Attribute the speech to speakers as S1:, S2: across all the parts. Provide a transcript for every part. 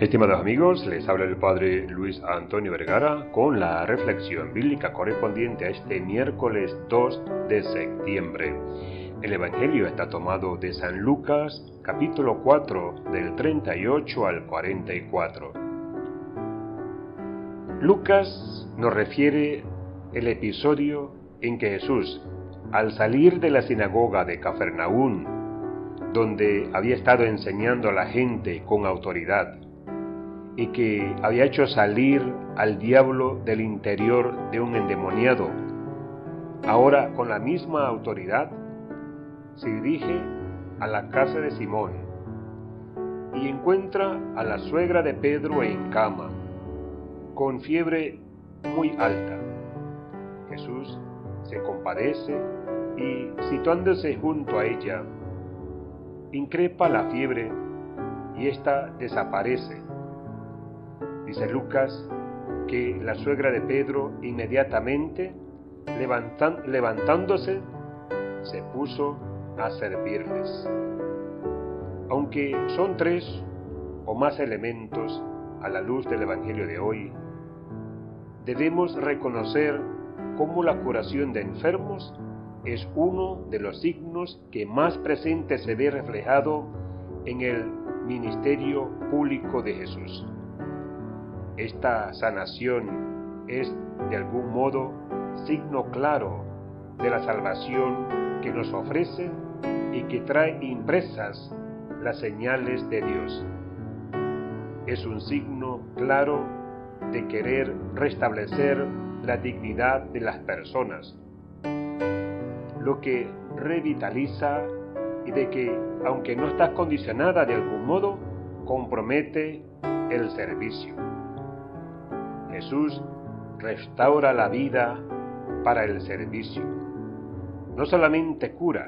S1: Estimados amigos, les habla el Padre Luis Antonio Vergara con la reflexión bíblica correspondiente a este miércoles 2 de septiembre. El Evangelio está tomado de San Lucas, capítulo 4, del 38 al 44. Lucas nos refiere el episodio en que Jesús, al salir de la sinagoga de Cafarnaún, donde había estado enseñando a la gente con autoridad, y que había hecho salir al diablo del interior de un endemoniado. Ahora, con la misma autoridad, se dirige a la casa de Simón y encuentra a la suegra de Pedro en cama, con fiebre muy alta. Jesús se compadece y, situándose junto a ella, increpa la fiebre y ésta desaparece Dice Lucas que la suegra de Pedro inmediatamente, levantándose, se puso a servirles. Aunque son tres o más elementos a la luz del Evangelio de hoy, debemos reconocer cómo la curación de enfermos es uno de los signos que más presente se ve reflejado en el ministerio público de Jesús. Esta sanación es de algún modo signo claro de la salvación que nos ofrece y que trae impresas las señales de Dios. Es un signo claro de querer restablecer la dignidad de las personas, lo que revitaliza y de que, aunque no está condicionada de algún modo, compromete el servicio. Jesús restaura la vida para el servicio. No solamente cura,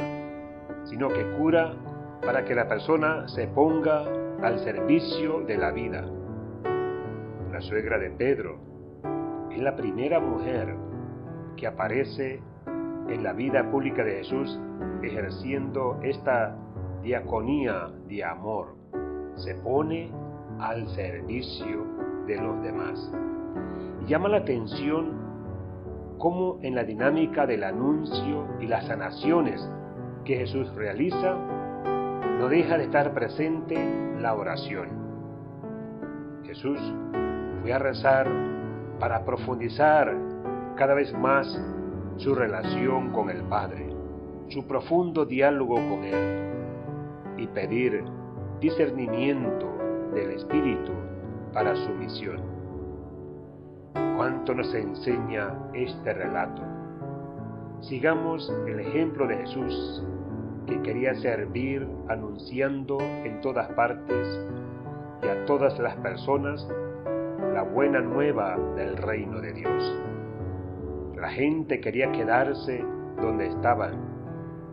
S1: sino que cura para que la persona se ponga al servicio de la vida. La suegra de Pedro es la primera mujer que aparece en la vida pública de Jesús ejerciendo esta diaconía de amor. Se pone al servicio de los demás. Llama la atención cómo en la dinámica del anuncio y las sanaciones que Jesús realiza, no deja de estar presente la oración. Jesús fue a rezar para profundizar cada vez más su relación con el Padre, su profundo diálogo con Él y pedir discernimiento del Espíritu para su misión cuánto nos enseña este relato. Sigamos el ejemplo de Jesús, que quería servir anunciando en todas partes y a todas las personas la buena nueva del reino de Dios. La gente quería quedarse donde estaban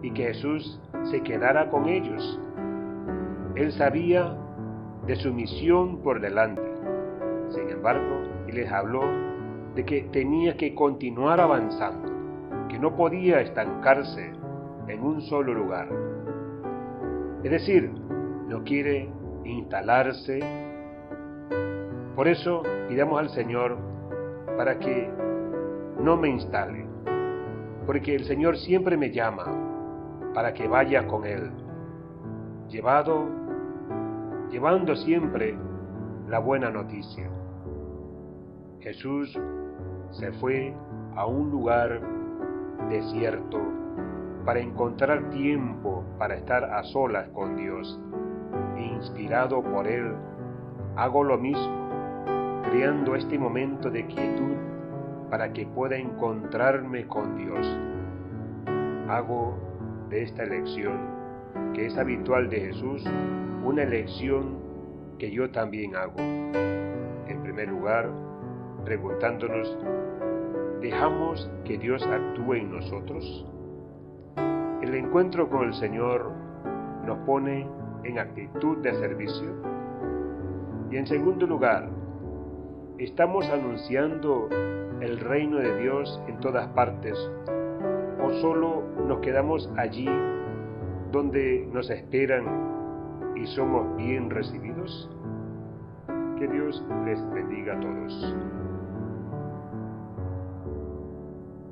S1: y que Jesús se quedara con ellos. Él sabía de su misión por delante. Sin embargo, y les habló de que tenía que continuar avanzando, que no podía estancarse en un solo lugar. Es decir, no quiere instalarse. Por eso pidamos al Señor para que no me instale, porque el Señor siempre me llama para que vaya con Él, llevado, llevando siempre la buena noticia. Jesús se fue a un lugar desierto para encontrar tiempo para estar a solas con Dios. Inspirado por Él, hago lo mismo, creando este momento de quietud para que pueda encontrarme con Dios. Hago de esta elección, que es habitual de Jesús, una elección que yo también hago. En primer lugar, preguntándonos, ¿dejamos que Dios actúe en nosotros? El encuentro con el Señor nos pone en actitud de servicio. Y en segundo lugar, ¿estamos anunciando el reino de Dios en todas partes o solo nos quedamos allí donde nos esperan y somos bien recibidos? Que Dios les bendiga a todos.